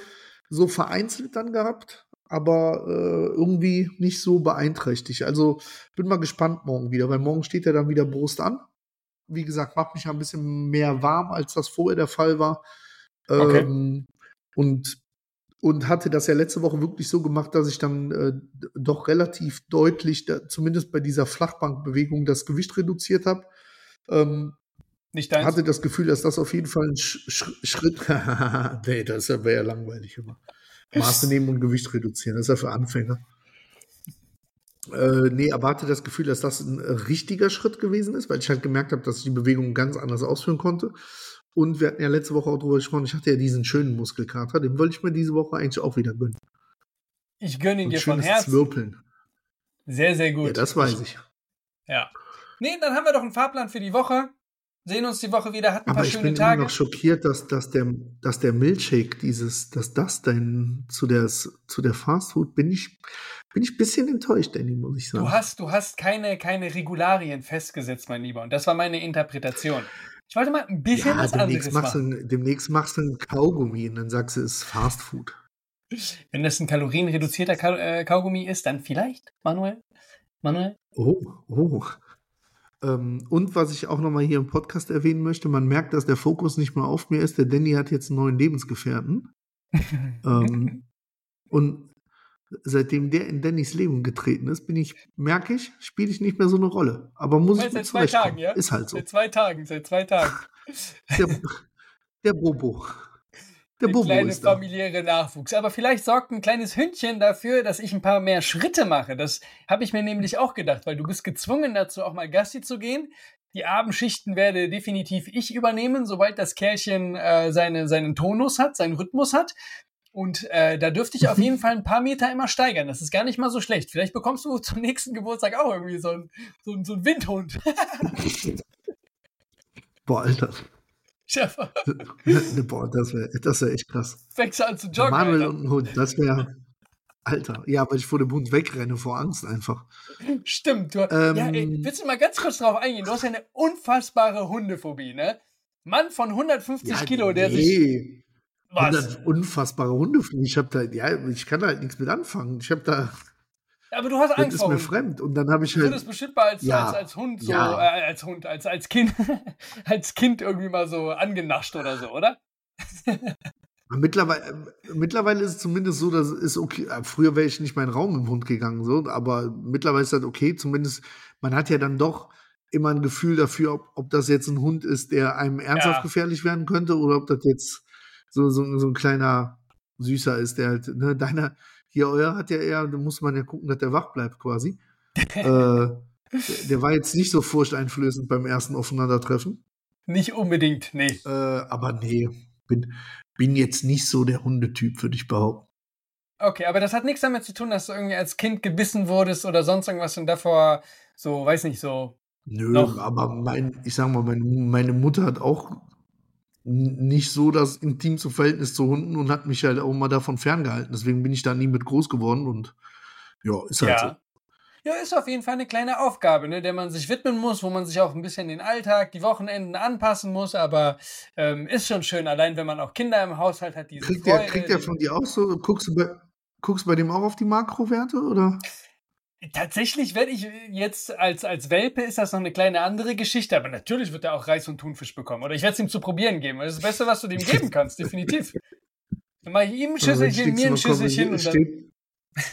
so vereinzelt dann gehabt, aber äh, irgendwie nicht so beeinträchtigt. Also bin mal gespannt morgen wieder, weil morgen steht ja dann wieder Brust an. Wie gesagt, macht mich ja ein bisschen mehr warm, als das vorher der Fall war. Okay. Ähm, und und hatte das ja letzte Woche wirklich so gemacht, dass ich dann äh, doch relativ deutlich, da, zumindest bei dieser Flachbankbewegung, das Gewicht reduziert habe. Ähm, Nicht deins? hatte das Gefühl, dass das auf jeden Fall ein Sch Sch Schritt. [LAUGHS] nee, das wäre ja langweilig immer. Maße nehmen und Gewicht reduzieren, das ist ja für Anfänger. Äh, nee, aber hatte das Gefühl, dass das ein äh, richtiger Schritt gewesen ist, weil ich halt gemerkt habe, dass ich die Bewegung ganz anders ausführen konnte. Und wir hatten ja letzte Woche auch drüber gesprochen, ich hatte ja diesen schönen Muskelkater, den wollte ich mir diese Woche eigentlich auch wieder gönnen. ich gönne ihn dir von Herzen. Zwirpeln. Sehr, sehr gut. Ja, das weiß ich. Ja. Nee, dann haben wir doch einen Fahrplan für die Woche. Sehen uns die Woche wieder, hatten ein Aber paar ich schöne bin immer Tage. noch schockiert, dass, dass, der, dass der Milkshake, dieses, dass das denn zu der, zu der Fastfood, bin ich, bin ich ein bisschen enttäuscht, Danny, muss ich sagen. Du hast, du hast keine, keine Regularien festgesetzt, mein Lieber. Und das war meine Interpretation. Ich wollte mal ein bisschen ja, was demnächst anderes machst, du, machen. ein- demnächst machst du ein Kaugummi und dann sagst du, es ist Fastfood. Wenn das ein kalorienreduzierter Kau äh, Kaugummi ist, dann vielleicht, Manuel? Manuel? Oh, oh. Ähm, und was ich auch nochmal hier im Podcast erwähnen möchte, man merkt, dass der Fokus nicht mehr auf mir ist. Der Danny hat jetzt einen neuen Lebensgefährten. [LAUGHS] ähm, und seitdem der in Dannys Leben getreten ist, bin ich, merke ich, spiele ich nicht mehr so eine Rolle. Aber muss ich Seit mit zwei. Tagen, ja? Ist halt so. Seit zwei Tagen, seit zwei Tagen. [LAUGHS] Der, der Bobo. Der Der Bobo kleine ist da. familiäre Nachwuchs. Aber vielleicht sorgt ein kleines Hündchen dafür, dass ich ein paar mehr Schritte mache. Das habe ich mir nämlich auch gedacht, weil du bist gezwungen dazu, auch mal Gassi zu gehen. Die Abendschichten werde definitiv ich übernehmen, sobald das Kerlchen äh, seine, seinen Tonus hat, seinen Rhythmus hat. Und äh, da dürfte ich auf jeden Fall ein paar Meter immer steigern. Das ist gar nicht mal so schlecht. Vielleicht bekommst du [LAUGHS] zum nächsten Geburtstag auch irgendwie so einen so ein, so ein Windhund. [LAUGHS] Boah, Alter. Stefan, [LAUGHS] Boah, das wäre das wär echt krass. fängst du an zu joggen. Manuel Alter. und ein Hund, das wäre. Alter, ja, weil ich vor dem Hund wegrenne vor Angst einfach. Stimmt. Du, Ähm, ja, ey, willst du mal ganz kurz drauf eingehen? Du hast ja eine unfassbare Hundephobie, ne? Mann von 150 Kilo, der sich. Was? 100 unfassbare Hunde. Ich habe da, ja, ich kann da halt nichts mit anfangen. Ich habe da, Aber du hast das Angst ist vor mir fremd. Und dann habe ich Du halt, würdest bestimmt mal als, Ja. als, als Hund so, Ja. äh, als Hund, als, als Kind, [LAUGHS] als Kind irgendwie mal so angenascht oder so, oder? mittlerweile, äh, mittlerweile ist es zumindest so, dass es okay. äh, Früher wäre ich nicht meinen Raum im Hund gegangen, so, aber mittlerweile ist das okay. Zumindest, man hat ja dann doch immer ein Gefühl dafür, ob, ob das jetzt ein Hund ist, der einem ernsthaft Ja. gefährlich werden könnte, oder ob das jetzt so, so, so ein kleiner Süßer ist, der halt, ne, deiner, hier euer hat ja eher, da muss man ja gucken, dass der wach bleibt quasi. [LAUGHS] äh, der, der war jetzt nicht so furchteinflößend beim ersten Aufeinandertreffen. Nicht unbedingt, nee. Äh, aber nee, bin, bin jetzt nicht so der Hundetyp, würde ich behaupten. Okay, aber das hat nichts damit zu tun, dass du irgendwie als Kind gebissen wurdest oder sonst irgendwas und davor so, weiß nicht, so. Nö, Noch- aber mein, ich sag mal, meine, meine Mutter hat auch nicht so das intimste Verhältnis zu Hunden und hat mich halt auch mal davon ferngehalten. Deswegen bin ich da nie mit groß geworden und ja, ist halt so. Ja. Ja, ist auf jeden Fall eine kleine Aufgabe, ne, der man sich widmen muss, wo man sich auch ein bisschen den Alltag, die Wochenenden anpassen muss, aber ähm, ist schon schön, allein wenn man auch Kinder im Haushalt hat, diese Kriegt der, Freude, kriegt der von dir auch so, guckst du bei, guckst du bei dem auch auf die Makrowerte oder? Tatsächlich werde ich jetzt als, als Welpe ist das noch eine kleine andere Geschichte, aber natürlich wird er auch Reis und Thunfisch bekommen. Oder ich werde es ihm zu probieren geben. Das ist das Beste, was du dem geben kannst, definitiv. [LAUGHS] Dann mache ich ihm ein Schüsselchen, mir ein Schüsselchen und dann, steht-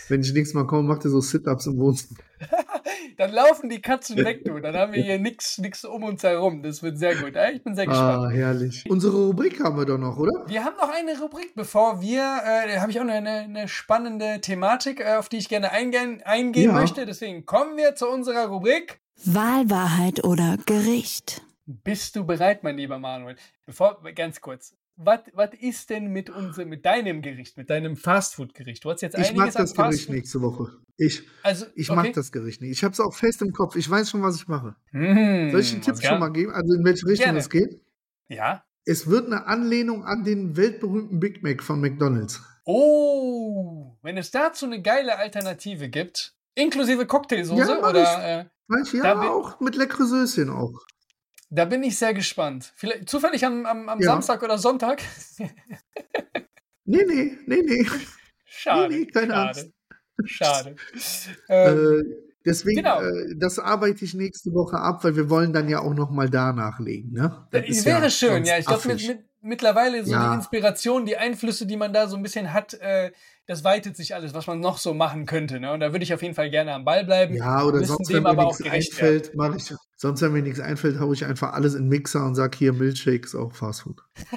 Wenn ich nächstes Mal komme, macht er so Sit-Ups im Wohnzimmer. [LAUGHS] dann laufen die Katzen weg, du. Dann haben wir hier nichts nix um uns herum. Das wird sehr gut. Ich bin sehr gespannt. Ah, herrlich. Unsere Rubrik haben wir doch noch, oder? Wir haben noch eine Rubrik, bevor wir, äh, da habe ich auch noch eine, eine spannende Thematik, äh, auf die ich gerne eingehen, eingehen Ja. möchte. Deswegen kommen wir zu unserer Rubrik. Wahlwahrheit oder Gericht? Bist du bereit, mein lieber Manuel? Bevor, ganz kurz. Was ist denn mit unserem, mit deinem Gericht, mit deinem Fastfood-Gericht? Du hast jetzt Ich mag das Gericht nächste Woche. Ich, Also, ich okay. mag das Gericht nicht. Ich habe es auch fest im Kopf. Ich weiß schon, was ich mache. Hm, Soll ich einen Tipp schon mal geben? Also in welche Richtung Gerne. es geht? Ja. Es wird eine Anlehnung an den weltberühmten Big Mac von McDonald's. Oh, wenn es dazu eine geile Alternative gibt, inklusive Cocktailsoße Ja, oder äh, Manche Da ja auch mit leckere Söschen auch. Da bin ich sehr gespannt. Vielleicht zufällig am, am, am Ja. Samstag oder Sonntag. [LAUGHS] Nee, nee, nee, nee. Schade. Nee, nee, keine schade. Angst. Schade. [LAUGHS] Ähm, Äh, deswegen, genau. äh, das arbeite ich nächste Woche ab, weil wir wollen dann ja auch noch mal da nachlegen. Ne? Das ist wäre schön, sonst ja. Ich glaube, mit, mit, mittlerweile so Ja. die Inspiration, die Einflüsse, die man da so ein bisschen hat, äh, das weitet sich alles, was man noch so machen könnte. Ne? Und da würde ich auf jeden Fall gerne am Ball bleiben. Ja, oder sonst, wenn mir nichts einfällt, mache ich. Sonst, wenn mir nichts einfällt, haue ich einfach alles in den Mixer und sage hier Milchshakes, auch Fastfood. [LAUGHS]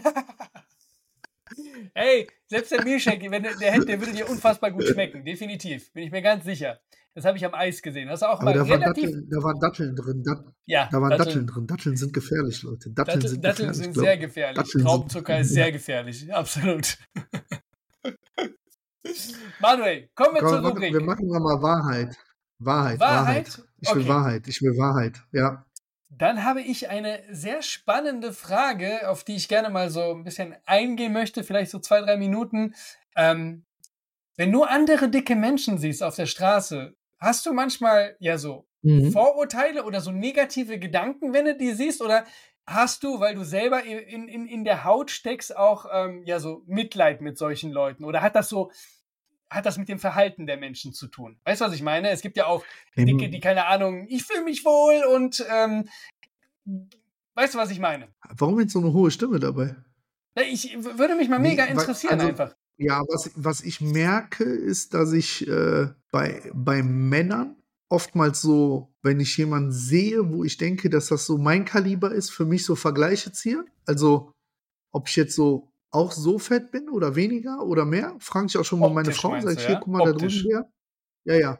Ey, selbst der Milchshake, wenn der, der, hätte, der würde dir unfassbar gut schmecken. Definitiv. Bin ich mir ganz sicher. Das habe ich am Eis gesehen. Das ist auch Aber mal da, war relativ. Datteln, da waren Datteln drin. Dat, ja, da waren Datteln. drin. Datteln sind gefährlich, Leute. Datteln, Datteln, sind Datteln gefährlich. sind sehr gefährlich. Datteln sind- Traubenzucker ist sehr [LAUGHS] gefährlich. Absolut. [LAUGHS] Manuel, kommen wir Komm, zur Rubrik. wir machen mal Wahrheit. Wahrheit. Wahrheit? Ich will Okay. Wahrheit. Ich will Wahrheit. Ja. Dann habe ich eine sehr spannende Frage, auf die ich gerne mal so ein bisschen eingehen möchte, vielleicht so zwei, drei Minuten. Ähm, wenn du andere dicke Menschen siehst auf der Straße, hast du manchmal ja so Mhm. Vorurteile oder so negative Gedanken, wenn du die siehst? Oder hast du, weil du selber in, in, in der Haut steckst, auch ähm, ja so Mitleid mit solchen Leuten? Oder hat das so, hat das mit dem Verhalten der Menschen zu tun? Weißt du, was ich meine? Es gibt ja auch Dicke, die keine Ahnung, ich fühle mich wohl und ähm, weißt du, was ich meine? Warum jetzt so eine hohe Stimme dabei? Ich würde mich mal Nee, mega weil- interessieren also- einfach. Ja, was, was ich merke, ist, dass ich äh, bei, bei Männern oftmals so, wenn ich jemanden sehe, wo ich denke, dass das so mein Kaliber ist, für mich so Vergleiche ziehe. Also, ob ich jetzt so auch so fett bin oder weniger oder mehr, frage ich auch schon mal meine Optisch Frau. meinst Sag ich, hier, ja? guck mal, da Optisch. drüben der. Ja, ja.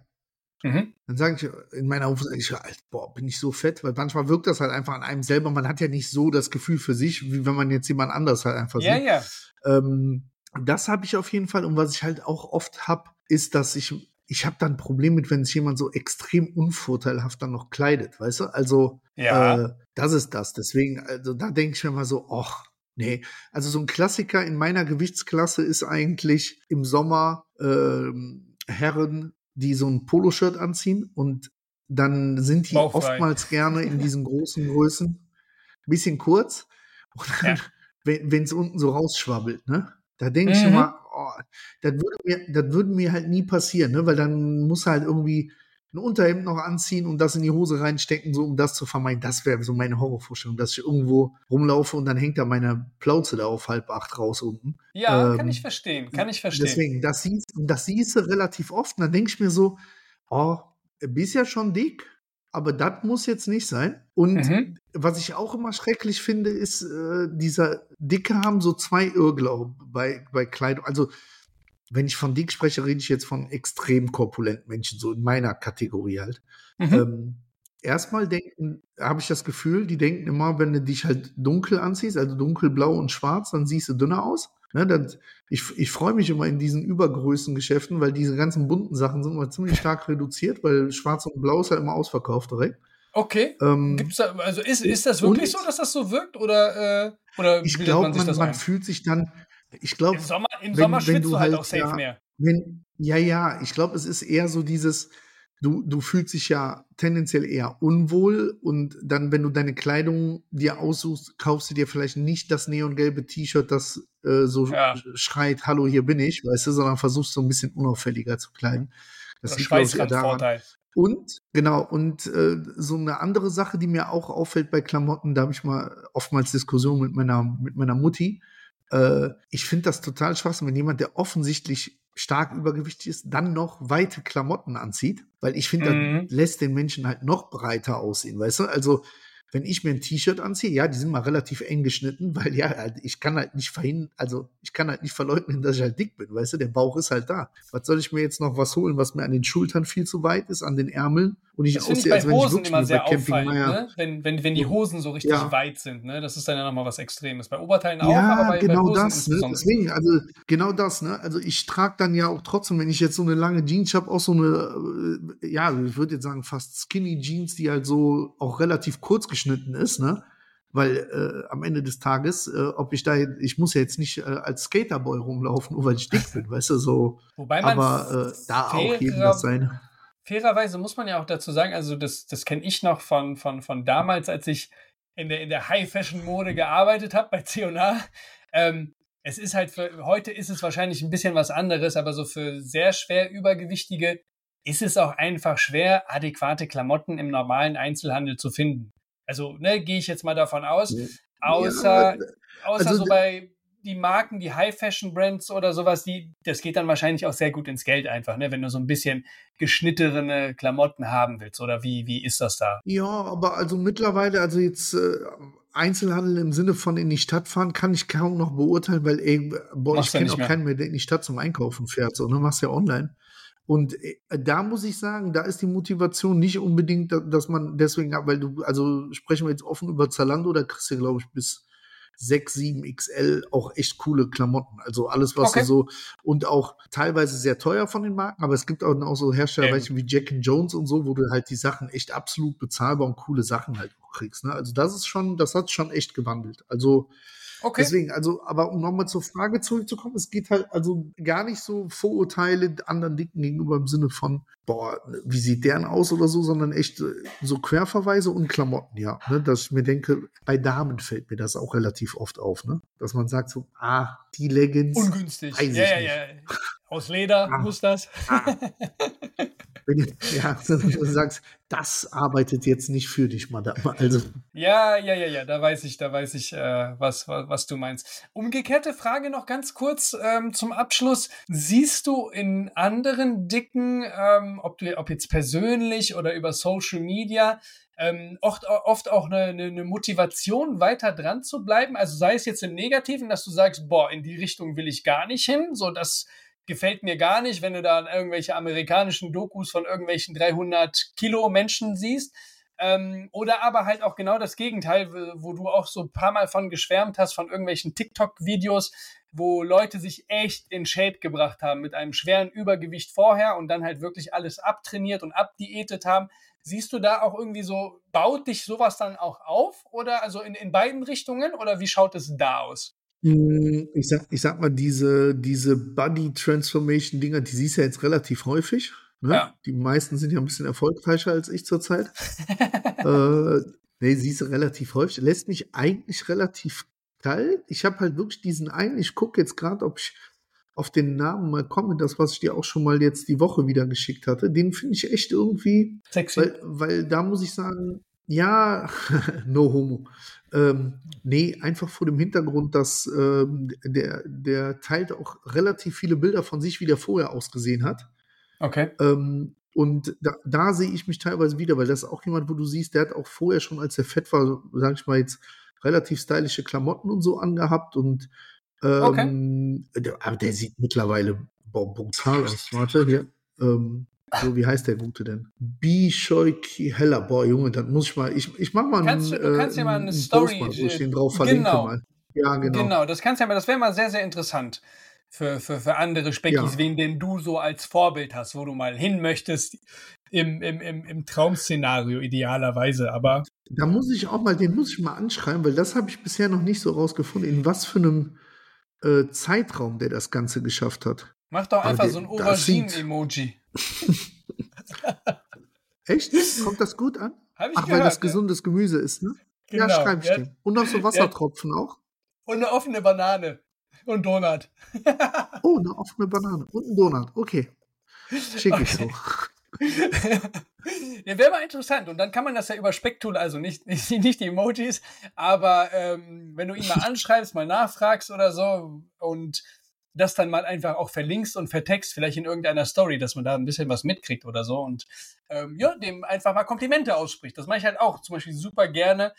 Mhm. Dann sage ich in meiner Aufsicht, ich, boah, bin ich so fett, weil manchmal wirkt das halt einfach an einem selber. Man hat ja nicht so das Gefühl für sich, wie wenn man jetzt jemand anders halt einfach Ja, sieht. ja. Ähm, das habe ich auf jeden Fall. Und was ich halt auch oft habe, ist, dass ich, ich habe dann ein Problem mit, wenn sich jemand so extrem unvorteilhaft dann noch kleidet, weißt du? Also, Ja. äh, das ist das. Deswegen, also da denke ich mir mal so, ach, nee. Also so ein Klassiker in meiner Gewichtsklasse ist eigentlich im Sommer ähm, Herren, die so ein Poloshirt anziehen und dann sind die Bauchfrei. oftmals gerne in diesen großen Größen ein bisschen kurz. Und dann, Ja. wenn es unten so rausschwabbelt, ne? Da denke ich Mhm. immer, oh, das würde mir, das würde mir halt nie passieren, ne? Weil dann muss er halt irgendwie ein Unterhemd noch anziehen und das in die Hose reinstecken, so um das zu vermeiden. Das wäre so meine Horrorvorstellung, dass ich irgendwo rumlaufe und dann hängt da meine Plauze da auf halb acht raus unten. Ja, ähm, kann ich verstehen. Kann ich verstehen. Deswegen, das siehst, das siehst du relativ oft. Und dann denke ich mir so, oh, bist ja schon dick, aber das muss jetzt nicht sein. Und Mhm. was ich auch immer schrecklich finde, ist, äh, dieser Dicke haben so zwei Irrglauben bei, bei Kleidung. Also, wenn ich von dick spreche, rede ich jetzt von extrem korpulenten Menschen, so in meiner Kategorie halt. Mhm. Ähm, erstmal denken, habe ich das Gefühl, die denken immer, wenn du dich halt dunkel anziehst, also dunkelblau und schwarz, dann siehst du dünner aus. Ne, dann, ich ich freue mich immer in diesen Übergrößengeschäften, weil diese ganzen bunten Sachen sind immer ziemlich stark reduziert, weil schwarz und blau ist ja immer ausverkauft direkt. Okay. Ähm, Gibt's da, also ist, ist das wirklich so, dass das so wirkt? Oder, äh, oder ich glaube, man sich man, das man fühlt sich dann, ich glaube, Im Sommer, im wenn- Sommer wenn schwitzt du du halt halt, auch safe ja, mehr. Wenn, ja, ja, ich glaube, es ist eher so dieses, du, du fühlst dich ja tendenziell eher unwohl und dann, wenn du deine Kleidung dir aussuchst, kaufst du dir vielleicht nicht das neongelbe T-Shirt, das äh, so Ja. schreit, hallo, hier bin ich, weißt du, sondern versuchst so ein bisschen unauffälliger zu kleiden. Das Oder liegt, glaube ich, eher daran. Schweißrandvorteil. Und, genau, und äh, so eine andere Sache, die mir auch auffällt bei Klamotten, da habe ich mal oftmals Diskussionen mit meiner, mit meiner Mutti. Äh, ich finde das total schwachsinn, wenn jemand, der offensichtlich stark übergewichtig ist, dann noch weite Klamotten anzieht, weil ich finde, Mhm. das lässt den Menschen halt noch breiter aussehen, weißt du? Also, wenn ich mir ein T-Shirt anziehe, ja, die sind mal relativ eng geschnitten, [LAUGHS] weil ja, halt, ich kann halt nicht verhindern, also ich kann halt nicht verleugnen, dass ich halt dick bin, weißt du, der Bauch ist halt da. Was soll ich mir jetzt noch was holen, was mir an den Schultern viel zu weit ist, an den Ärmeln und ich Das ich aussehe, bei als wenn ich Hosen wirklich immer sehr bei Camping ne? wenn, wenn, wenn die Hosen so richtig Ja. weit sind. Ne? Das ist dann ja nochmal was Extremes. Bei Oberteilen auch, Ja, aber bei, bei genau Hosen das. Ne? Deswegen, also genau das. Ne? Also ich trage dann ja auch trotzdem, wenn ich jetzt so eine lange Jeans habe, auch so eine, äh, ja, ich würde jetzt sagen fast Skinny Jeans, die halt so auch relativ kurz geschnitten ist. Ne? weil äh, am Ende des Tages, äh, ob ich da, ich muss ja jetzt nicht äh, als Skaterboy rumlaufen, nur weil ich dick bin, weißt du, so. Wobei man aber äh, da auch jedem das seine. Fairerweise muss man ja auch dazu sagen, also das, das kenne ich noch von, von, von damals, als ich in der, in der High-Fashion-Mode gearbeitet habe bei C&A. Ähm, es ist halt für, heute ist es wahrscheinlich ein bisschen was anderes, aber so für sehr schwer Übergewichtige ist es auch einfach schwer, adäquate Klamotten im normalen Einzelhandel zu finden. Also, ne, gehe ich jetzt mal davon aus. Außer, ja, außer also, so bei die Marken, die High-Fashion-Brands oder sowas, die, das geht dann wahrscheinlich auch sehr gut ins Geld einfach, ne? wenn du so ein bisschen geschnittene Klamotten haben willst. Oder wie, wie ist das da? Ja, aber also mittlerweile, also jetzt äh, Einzelhandel im Sinne von in die Stadt fahren, kann ich kaum noch beurteilen, weil ey, boah, ich kenne auch mehr. keinen mehr, der in die Stadt zum Einkaufen fährt, so, ne? Machst ja online. Und äh, da muss ich sagen, da ist die Motivation nicht unbedingt, dass man deswegen, weil du, also sprechen wir jetzt offen über Zalando, da kriegst du, glaube ich, bis 6, 7 XL auch echt coole Klamotten. Also alles, was okay. du so und auch teilweise sehr teuer von den Marken, aber es gibt auch, auch so Hersteller ähm. wie Jack Jones und so, wo du halt die Sachen echt absolut bezahlbar und coole Sachen halt auch kriegst. Ne? Also das ist schon, das hat schon echt gewandelt. Also Okay. Deswegen, also, aber um nochmal zur Frage zurückzukommen, es geht halt also gar nicht so Vorurteile anderen Dicken gegenüber im Sinne von, boah, wie sieht deren aus oder so, sondern echt äh, so Querverweise und Klamotten, ja. Ne, dass ich mir denke, bei Damen fällt mir das auch relativ oft auf, ne? Dass man sagt so, ah, die Leggings. Ungünstig. Ja, ja, ja. [LAUGHS] Aus Leder ah, muss das. Ah. [LAUGHS] Ja, [LAUGHS] du sagst, das arbeitet jetzt nicht für dich, Madame. Also. Ja, ja, ja, ja, da weiß ich, da weiß ich, äh, was, was, was, du meinst. Umgekehrte Frage noch ganz kurz ähm, zum Abschluss. Siehst du in anderen Dicken, ähm, ob du, ob jetzt persönlich oder über Social Media, ähm, oft, oft auch eine, eine Motivation, weiter dran zu bleiben. Also sei es jetzt im Negativen, dass du sagst, boah, in die Richtung will ich gar nicht hin, so dass gefällt mir gar nicht, wenn du da irgendwelche amerikanischen Dokus von irgendwelchen 300 Kilo Menschen siehst. Ähm, oder aber halt auch genau das Gegenteil, wo du auch so ein paar Mal von geschwärmt hast, von irgendwelchen TikTok-Videos, wo Leute sich echt in Shape gebracht haben mit einem schweren Übergewicht vorher und dann halt wirklich alles abtrainiert und abdiätet haben. Siehst du da auch irgendwie so, baut dich sowas dann auch auf oder also in, in beiden Richtungen oder wie schaut es da aus? Hm, ich sag, ich sag mal, diese, diese Body-Transformation-Dinger, die siehst du ja jetzt relativ häufig. Ne? Ja. Die meisten sind ja ein bisschen erfolgreicher als ich zurzeit. [LAUGHS] äh, nee, siehst du relativ häufig. Lässt mich eigentlich relativ kalt. Ich habe halt wirklich diesen einen, ich gucke jetzt gerade, ob ich auf den Namen mal komme, das, was ich dir auch schon mal jetzt die Woche wieder geschickt hatte, den finde ich echt irgendwie. Sexy. Weil, weil da muss ich sagen, ja, [LAUGHS] no homo. Ähm, nee, einfach vor dem Hintergrund, dass ähm, der, der teilt auch relativ viele Bilder von sich, wie der vorher ausgesehen hat. Okay. Ähm, und da, da sehe ich mich teilweise wieder, weil das ist auch jemand, wo du siehst, der hat auch vorher schon, als er fett war, sag ich mal jetzt, relativ stylische Klamotten und so angehabt und ähm, okay. der, aber der sieht mittlerweile brutal aus. Warte, hier. Ähm, so, wie heißt der Gute denn? Bishoiki Heller. Boah, Junge, dann muss ich mal, ich, ich mach mal kannst einen, du, du kannst ja mal eine Story, mal, wo ich den drauf verlinke genau. mal. Ja, genau. Genau, das kannst ja mal, das wäre mal sehr, sehr interessant für, für, für andere Speckis, ja. wen denn du so als Vorbild hast, wo du mal hin möchtest im, im, im, im Traum-Szenario idealerweise, aber. Da muss ich auch mal, den muss ich mal anschreiben, weil das habe ich bisher noch nicht so rausgefunden, in was für einem äh, Zeitraum der das Ganze geschafft hat. Mach doch einfach der, so ein Aubergine-Emoji. [LAUGHS] Echt? Kommt das gut an? Hab ich Ach, gehört, weil das gesundes Gemüse ist, ne? Genau, ja, schreibe ich ja. dir. Und noch so Wassertropfen ja. auch. Und eine offene Banane. Und Donut. [LAUGHS] oh, eine offene Banane. Und ein Donut. Okay. Schick okay. ich so. [LAUGHS] ja, wäre mal interessant. Und dann kann man das ja über Specktool, also nicht, nicht, nicht die Emojis, aber ähm, wenn du ihn mal anschreibst, mal nachfragst oder so und das dann mal einfach auch verlinkst und vertext, vielleicht in irgendeiner Story, dass man da ein bisschen was mitkriegt oder so und ähm, ja, dem einfach mal Komplimente ausspricht. Das mache ich halt auch zum Beispiel super gerne.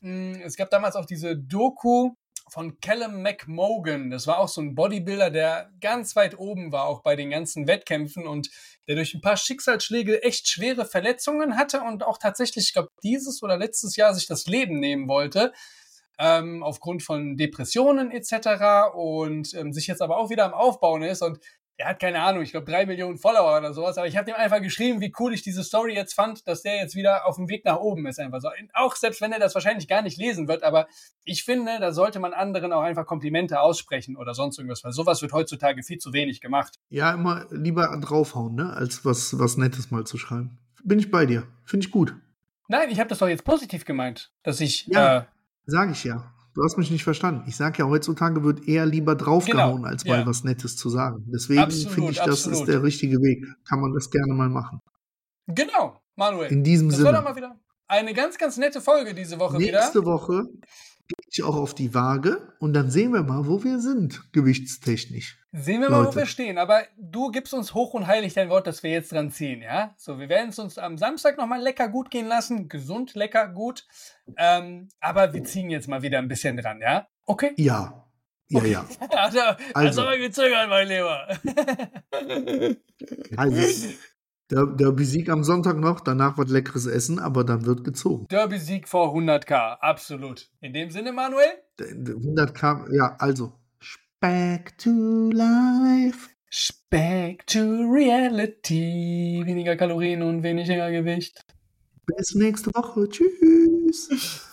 Hm, es gab damals auch diese Doku von Callum McMogan. Das war auch so ein Bodybuilder, der ganz weit oben war, auch bei den ganzen Wettkämpfen und der durch ein paar Schicksalsschläge echt schwere Verletzungen hatte und auch tatsächlich, ich glaube, dieses oder letztes Jahr sich das Leben nehmen wollte ähm, aufgrund von Depressionen etc. und ähm, sich jetzt aber auch wieder am Aufbauen ist. Und er hat keine Ahnung, ich glaube drei Millionen Follower oder sowas, aber ich habe ihm einfach geschrieben, wie cool ich diese Story jetzt fand, dass der jetzt wieder auf dem Weg nach oben ist einfach so. Auch selbst wenn er das wahrscheinlich gar nicht lesen wird, aber ich finde, da sollte man anderen auch einfach Komplimente aussprechen oder sonst irgendwas, weil sowas wird heutzutage viel zu wenig gemacht. Ja, immer lieber draufhauen, ne, als was, was Nettes mal zu schreiben. Bin ich bei dir. Finde ich gut. Nein, ich habe das doch jetzt positiv gemeint, dass ich. Ja, äh, sage ich ja. Du hast mich nicht verstanden. Ich sage ja, heutzutage wird eher lieber draufgehauen, genau, als mal ja. was Nettes zu sagen. Deswegen finde ich, das absolut. ist der richtige Weg. Kann man das gerne mal machen. Genau, Manuel. In diesem das Sinne. Das war doch mal wieder eine ganz, ganz nette Folge diese Woche Nächste wieder. Nächste Woche gehe ich auch auf die Waage und dann sehen wir mal, wo wir sind, gewichtstechnisch. Sehen wir Leute. mal, wo wir stehen. Aber du gibst uns hoch und heilig dein Wort, dass wir jetzt dran ziehen, ja? So, wir werden es uns am Samstag nochmal lecker gut gehen lassen. Gesund, lecker, gut. Ähm, aber wir ziehen jetzt mal wieder ein bisschen dran, ja? Okay? Ja. Ja, okay. ja. [LAUGHS] also, also. aber gezögert, mein Lieber. [LAUGHS] also, der Derby-Sieg am Sonntag noch, danach wird leckeres Essen, aber dann wird gezogen. Derby-Sieg vor 100k, absolut. In dem Sinne, Manuel? 100k, ja, also. Back to life. Back to reality. Weniger Kalorien und weniger Gewicht. Bis nächste Woche. Tschüss.